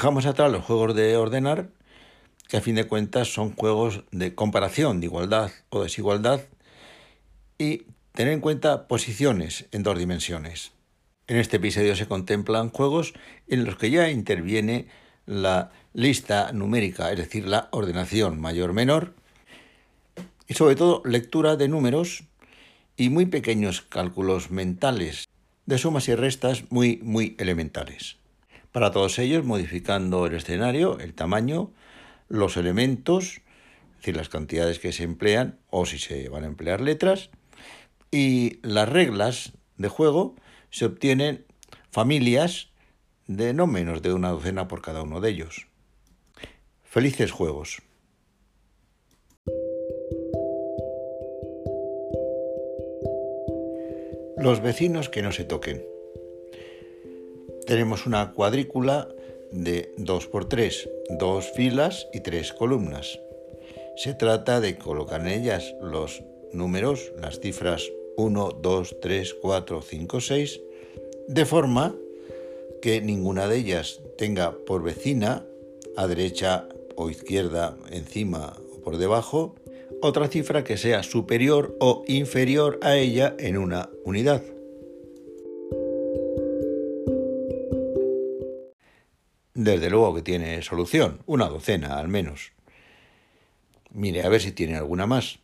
Dejamos atrás los juegos de ordenar, que a fin de cuentas son juegos de comparación, de igualdad o desigualdad, y tener en cuenta posiciones en dos dimensiones. En este episodio se contemplan juegos en los que ya interviene la lista numérica, es decir, la ordenación mayor-menor, y sobre todo lectura de números y muy pequeños cálculos mentales de sumas y restas muy, muy elementales. Para todos ellos, modificando el escenario, el tamaño, los elementos, es decir, las cantidades que se emplean o si se van a emplear letras, y las reglas de juego se obtienen familias de no menos de una docena por cada uno de ellos. Felices juegos. Los vecinos que no se toquen. Tenemos una cuadrícula de 2x3, dos filas y tres columnas. Se trata de colocar en ellas los números, las cifras 1, 2, 3, 4, 5, 6, de forma que ninguna de ellas tenga por vecina, a derecha o izquierda, encima o por debajo, otra cifra que sea superior o inferior a ella en una unidad. Desde luego que tiene solución, una docena al menos. Mire a ver si tiene alguna más.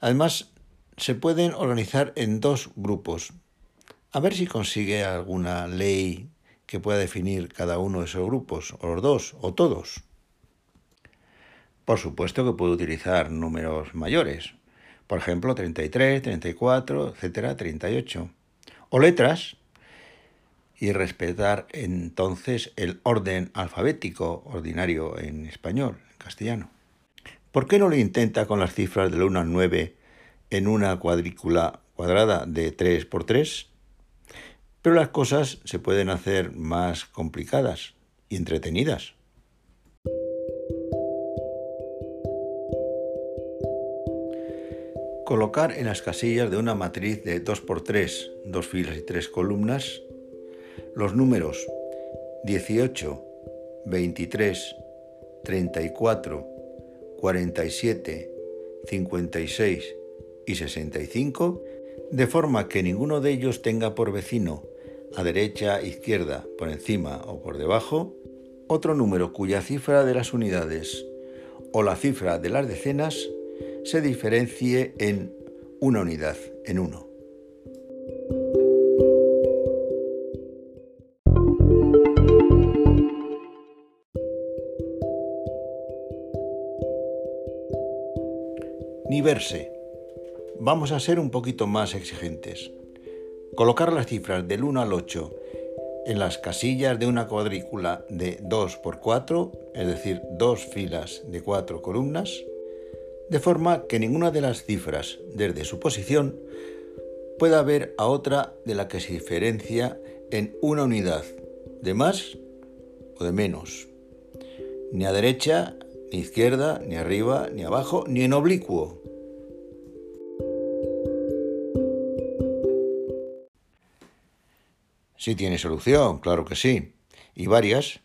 Además, se pueden organizar en dos grupos. A ver si consigue alguna ley que pueda definir cada uno de esos grupos, o los dos, o todos. Por supuesto que puede utilizar números mayores, por ejemplo 33, 34, etcétera, 38. O letras, y respetar entonces el orden alfabético ordinario en español, en castellano. ¿Por qué no lo intenta con las cifras del 1 al 9 en una cuadrícula cuadrada de 3 por 3, pero las cosas se pueden hacer más complicadas y entretenidas. Colocar en las casillas de una matriz de 2 por 3, dos filas y tres columnas, los números 18, 23, 34, 47, 56 y 65, de forma que ninguno de ellos tenga por vecino, a derecha, izquierda, por encima o por debajo, otro número cuya cifra de las unidades o la cifra de las decenas se diferencie en una unidad, en uno. Ni verse. Vamos a ser un poquito más exigentes. Colocar las cifras del 1 al 8 en las casillas de una cuadrícula de 2 por 4, es decir, dos filas de cuatro columnas, de forma que ninguna de las cifras, desde su posición, pueda ver a otra de la que se diferencia en una unidad, de más o de menos, ni a derecha, ni izquierda, ni arriba, ni abajo, ni en oblicuo. Sí tiene solución, claro que sí, y varias.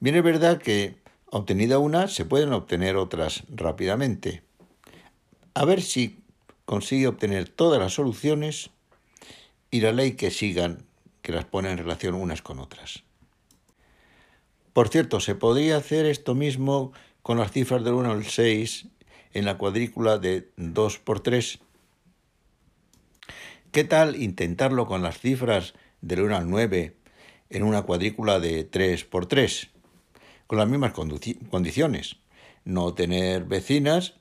Bien es verdad que, obtenida una, se pueden obtener otras rápidamente. A ver si consigue obtener todas las soluciones y la ley que sigan, que las pone en relación unas con otras. Por cierto, se podría hacer esto mismo con las cifras del 1 al 6 en la cuadrícula de 2 por 3. ¿Qué tal intentarlo con las cifras del 1 al 9 en una cuadrícula de 3 por 3, con las mismas condiciones. No tener vecinas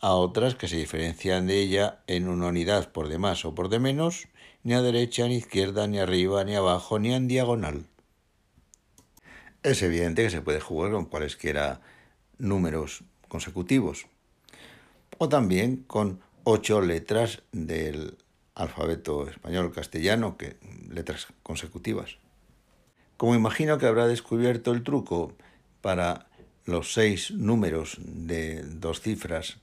a otras que se diferencian de ella en una unidad por de más o por de menos, ni a derecha, ni izquierda, ni arriba, ni abajo, ni en diagonal. Es evidente que se puede jugar con cualesquiera números consecutivos o también con ocho letras del alfabeto español castellano, que letras consecutivas. Como imagino que habrá descubierto el truco para los seis números de dos cifras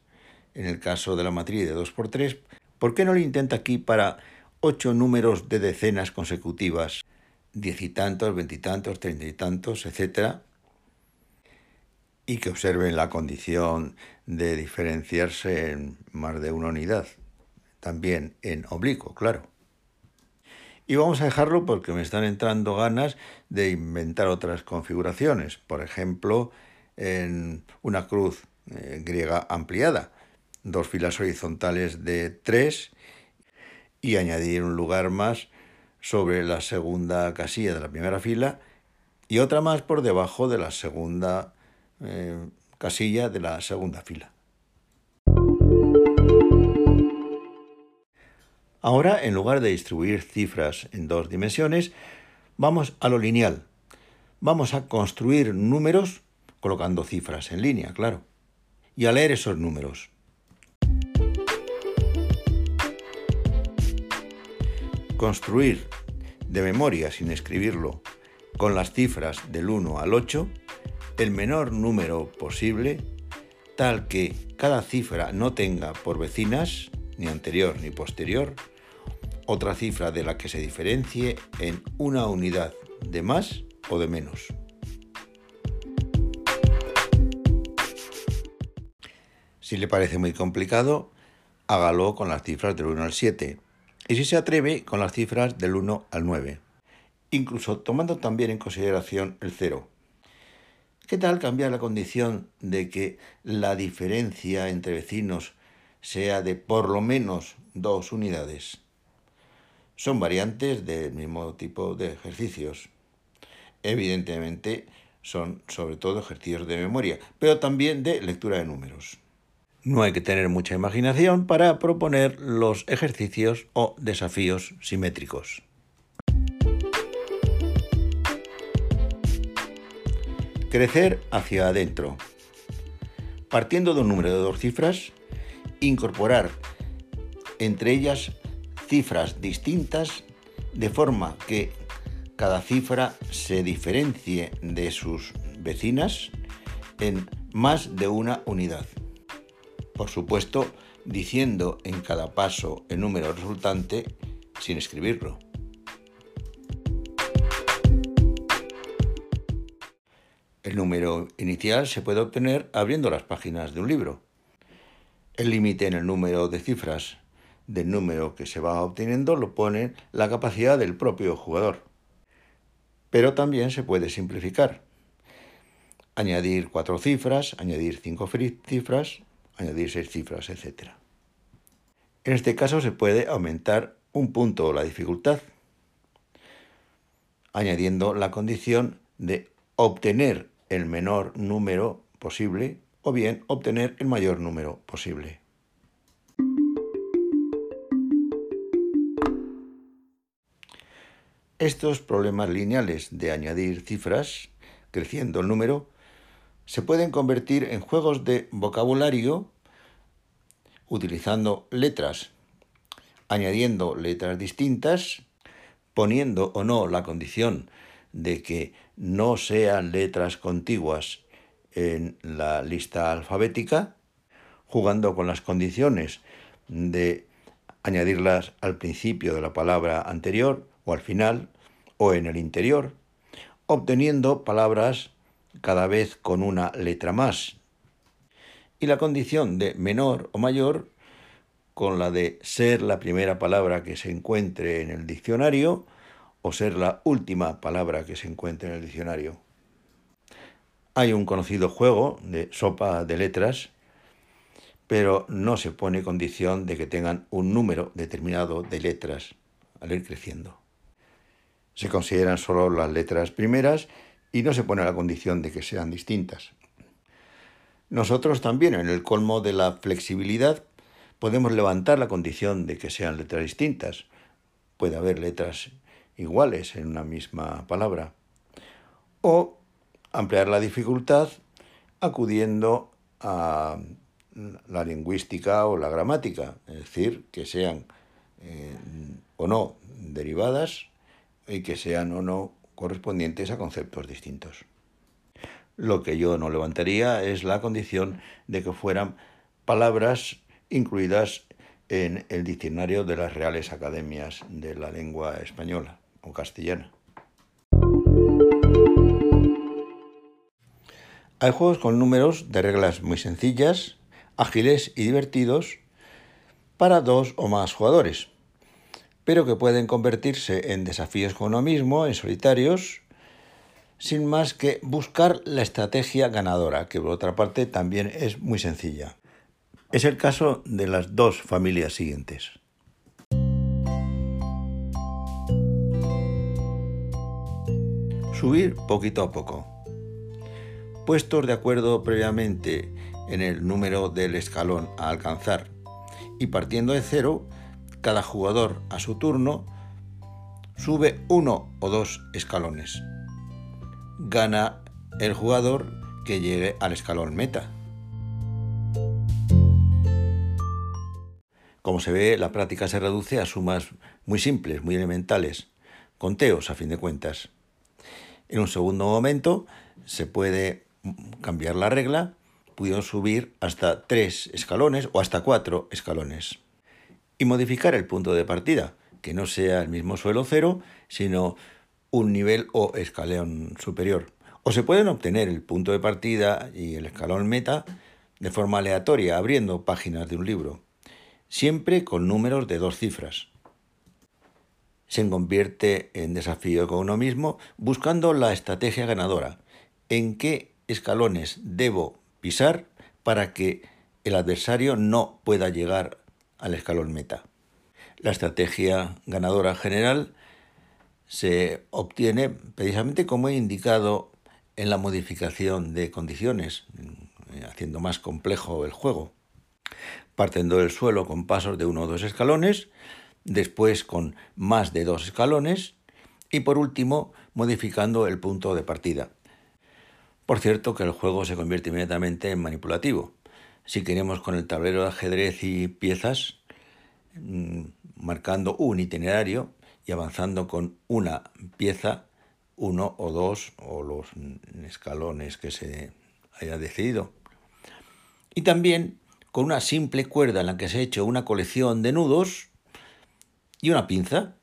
en el caso de la matriz de 2x3, ¿por qué no lo intenta aquí para ocho números de decenas consecutivas diez y tantos, veintitantos, treinta y tantos, etc. Y que observen la condición de diferenciarse en más de una unidad, también en oblicuo, claro. Y vamos a dejarlo porque me están entrando ganas de inventar otras configuraciones, por ejemplo, en una cruz eh, griega ampliada, dos filas horizontales de tres y añadir un lugar más sobre la segunda casilla de la primera fila y otra más por debajo de la segunda eh, casilla de la segunda fila. Ahora, en lugar de distribuir cifras en dos dimensiones, vamos a lo lineal. Vamos a construir números colocando cifras en línea, claro, y a leer esos números. Construir de memoria sin escribirlo con las cifras del 1 al 8 el menor número posible, tal que cada cifra no tenga por vecinas, ni anterior ni posterior, otra cifra de la que se diferencie en una unidad de más o de menos. Si le parece muy complicado, hágalo con las cifras del 1 al 7 y si se atreve con las cifras del 1 al 9, incluso tomando también en consideración el 0. ¿Qué tal cambiar la condición de que la diferencia entre vecinos sea de por lo menos dos unidades? son variantes del mismo tipo de ejercicios. Evidentemente son sobre todo ejercicios de memoria, pero también de lectura de números. No hay que tener mucha imaginación para proponer los ejercicios o desafíos simétricos. Crecer hacia adentro. Partiendo de un número de dos cifras, incorporar entre ellas cifras distintas de forma que cada cifra se diferencie de sus vecinas en más de una unidad. Por supuesto, diciendo en cada paso el número resultante sin escribirlo. El número inicial se puede obtener abriendo las páginas de un libro. El límite en el número de cifras del número que se va obteniendo lo pone la capacidad del propio jugador. Pero también se puede simplificar. Añadir cuatro cifras, añadir cinco cifras, añadir seis cifras, etc. En este caso se puede aumentar un punto la dificultad, añadiendo la condición de obtener el menor número posible o bien obtener el mayor número posible. Estos problemas lineales de añadir cifras, creciendo el número, se pueden convertir en juegos de vocabulario utilizando letras, añadiendo letras distintas, poniendo o no la condición de que no sean letras contiguas en la lista alfabética, jugando con las condiciones de añadirlas al principio de la palabra anterior o al final o en el interior, obteniendo palabras cada vez con una letra más. Y la condición de menor o mayor con la de ser la primera palabra que se encuentre en el diccionario o ser la última palabra que se encuentre en el diccionario. Hay un conocido juego de sopa de letras, pero no se pone condición de que tengan un número determinado de letras al ir creciendo se consideran solo las letras primeras y no se pone la condición de que sean distintas. Nosotros también, en el colmo de la flexibilidad, podemos levantar la condición de que sean letras distintas. Puede haber letras iguales en una misma palabra. O ampliar la dificultad acudiendo a la lingüística o la gramática, es decir, que sean eh, o no derivadas y que sean o no correspondientes a conceptos distintos. Lo que yo no levantaría es la condición de que fueran palabras incluidas en el diccionario de las Reales Academias de la Lengua Española o Castellana. Hay juegos con números de reglas muy sencillas, ágiles y divertidos para dos o más jugadores, pero que pueden convertirse en desafíos con uno mismo, en solitarios, sin más que buscar la estrategia ganadora, que por otra parte también es muy sencilla. Es el caso de las dos familias siguientes. Subir poquito a poco puestos de acuerdo previamente en el número del escalón a alcanzar y partiendo de cero, cada jugador a su turno sube uno o dos escalones. Gana el jugador que llegue al escalón meta. Como se ve, la práctica se reduce a sumas muy simples, muy elementales, conteos a fin de cuentas. En un segundo momento se puede cambiar la regla, pudieron subir hasta tres escalones o hasta cuatro escalones. Y modificar el punto de partida, que no sea el mismo suelo cero, sino un nivel o escalón superior. O se pueden obtener el punto de partida y el escalón meta de forma aleatoria, abriendo páginas de un libro, siempre con números de dos cifras. Se convierte en desafío con uno mismo buscando la estrategia ganadora, en qué escalones debo pisar para que el adversario no pueda llegar al escalón meta. La estrategia ganadora general se obtiene precisamente como he indicado en la modificación de condiciones, haciendo más complejo el juego. Partiendo del suelo con pasos de uno o dos escalones, después con más de dos escalones y por último modificando el punto de partida. Por cierto que el juego se convierte inmediatamente en manipulativo. Si queremos con el tablero de ajedrez y piezas, mm, marcando un itinerario y avanzando con una pieza, uno o dos, o los escalones que se haya decidido. Y también con una simple cuerda en la que se ha hecho una colección de nudos y una pinza,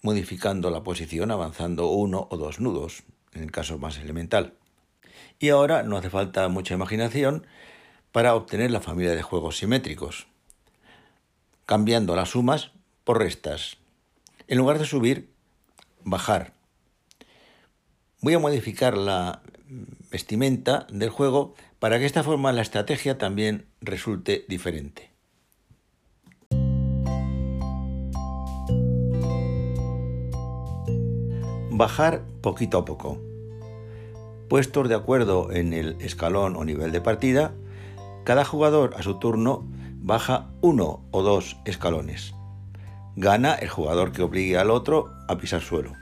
modificando la posición avanzando uno o dos nudos, en el caso más elemental. Y ahora no hace falta mucha imaginación para obtener la familia de juegos simétricos, cambiando las sumas por restas. En lugar de subir, bajar. Voy a modificar la vestimenta del juego para que de esta forma la estrategia también resulte diferente. Bajar poquito a poco. Puestos de acuerdo en el escalón o nivel de partida, cada jugador a su turno baja uno o dos escalones. Gana el jugador que obligue al otro a pisar suelo.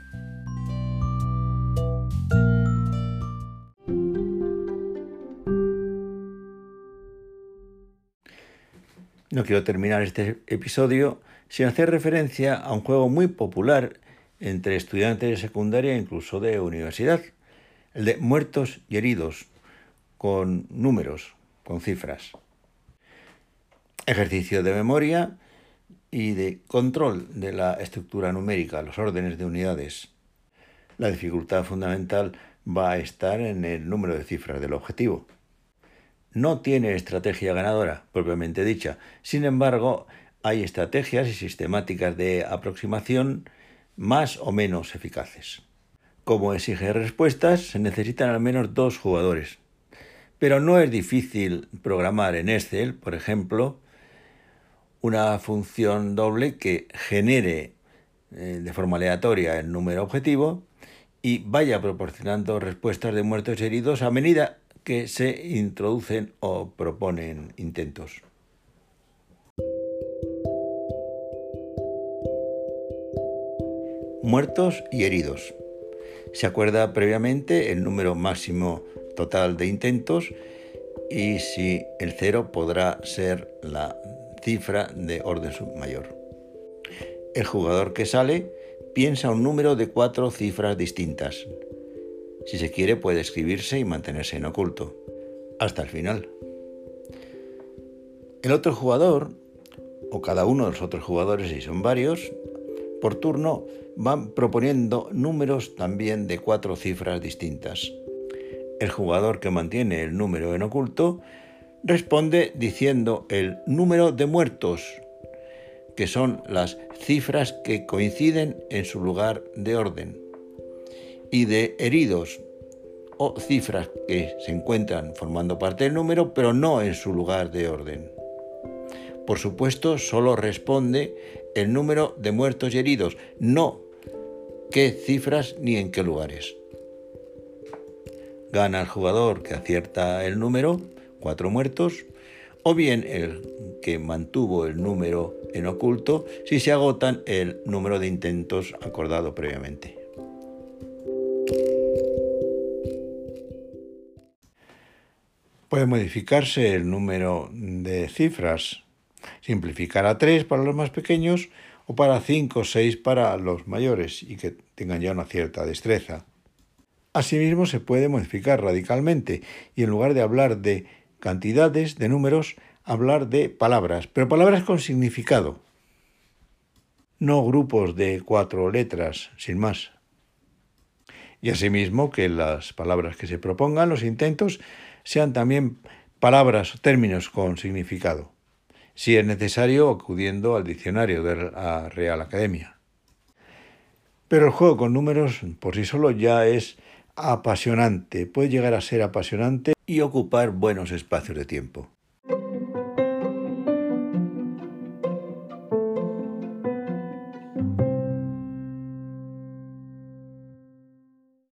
No quiero terminar este episodio sin hacer referencia a un juego muy popular entre estudiantes de secundaria e incluso de universidad, el de muertos y heridos, con números, con cifras. Ejercicio de memoria y de control de la estructura numérica, los órdenes de unidades. La dificultad fundamental va a estar en el número de cifras del objetivo. No tiene estrategia ganadora, propiamente dicha. Sin embargo, hay estrategias y sistemáticas de aproximación más o menos eficaces. Como exige respuestas, se necesitan al menos dos jugadores. Pero no es difícil programar en Excel, por ejemplo, una función doble que genere eh, de forma aleatoria el número objetivo y vaya proporcionando respuestas de muertos y heridos a medida que se introducen o proponen intentos. Muertos y heridos. Se acuerda previamente el número máximo total de intentos y si el cero podrá ser la cifra de orden mayor. El jugador que sale piensa un número de cuatro cifras distintas. Si se quiere puede escribirse y mantenerse en oculto, hasta el final. El otro jugador, o cada uno de los otros jugadores, si son varios, por turno van proponiendo números también de cuatro cifras distintas. El jugador que mantiene el número en oculto responde diciendo el número de muertos, que son las cifras que coinciden en su lugar de orden, y de heridos, o cifras que se encuentran formando parte del número, pero no en su lugar de orden. Por supuesto, solo responde el número de muertos y heridos, no qué cifras ni en qué lugares. Gana el jugador que acierta el número, cuatro muertos, o bien el que mantuvo el número en oculto si se agotan el número de intentos acordado previamente. Puede modificarse el número de cifras, simplificar a 3 para los más pequeños o para 5 o 6 para los mayores y que tengan ya una cierta destreza. Asimismo, se puede modificar radicalmente y en lugar de hablar de cantidades, de números, hablar de palabras, pero palabras con significado, no grupos de cuatro letras, sin más. Y asimismo que las palabras que se propongan, los intentos, sean también palabras o términos con significado, si es necesario acudiendo al diccionario de la Real Academia. Pero el juego con números por sí solo ya es apasionante, puede llegar a ser apasionante y ocupar buenos espacios de tiempo.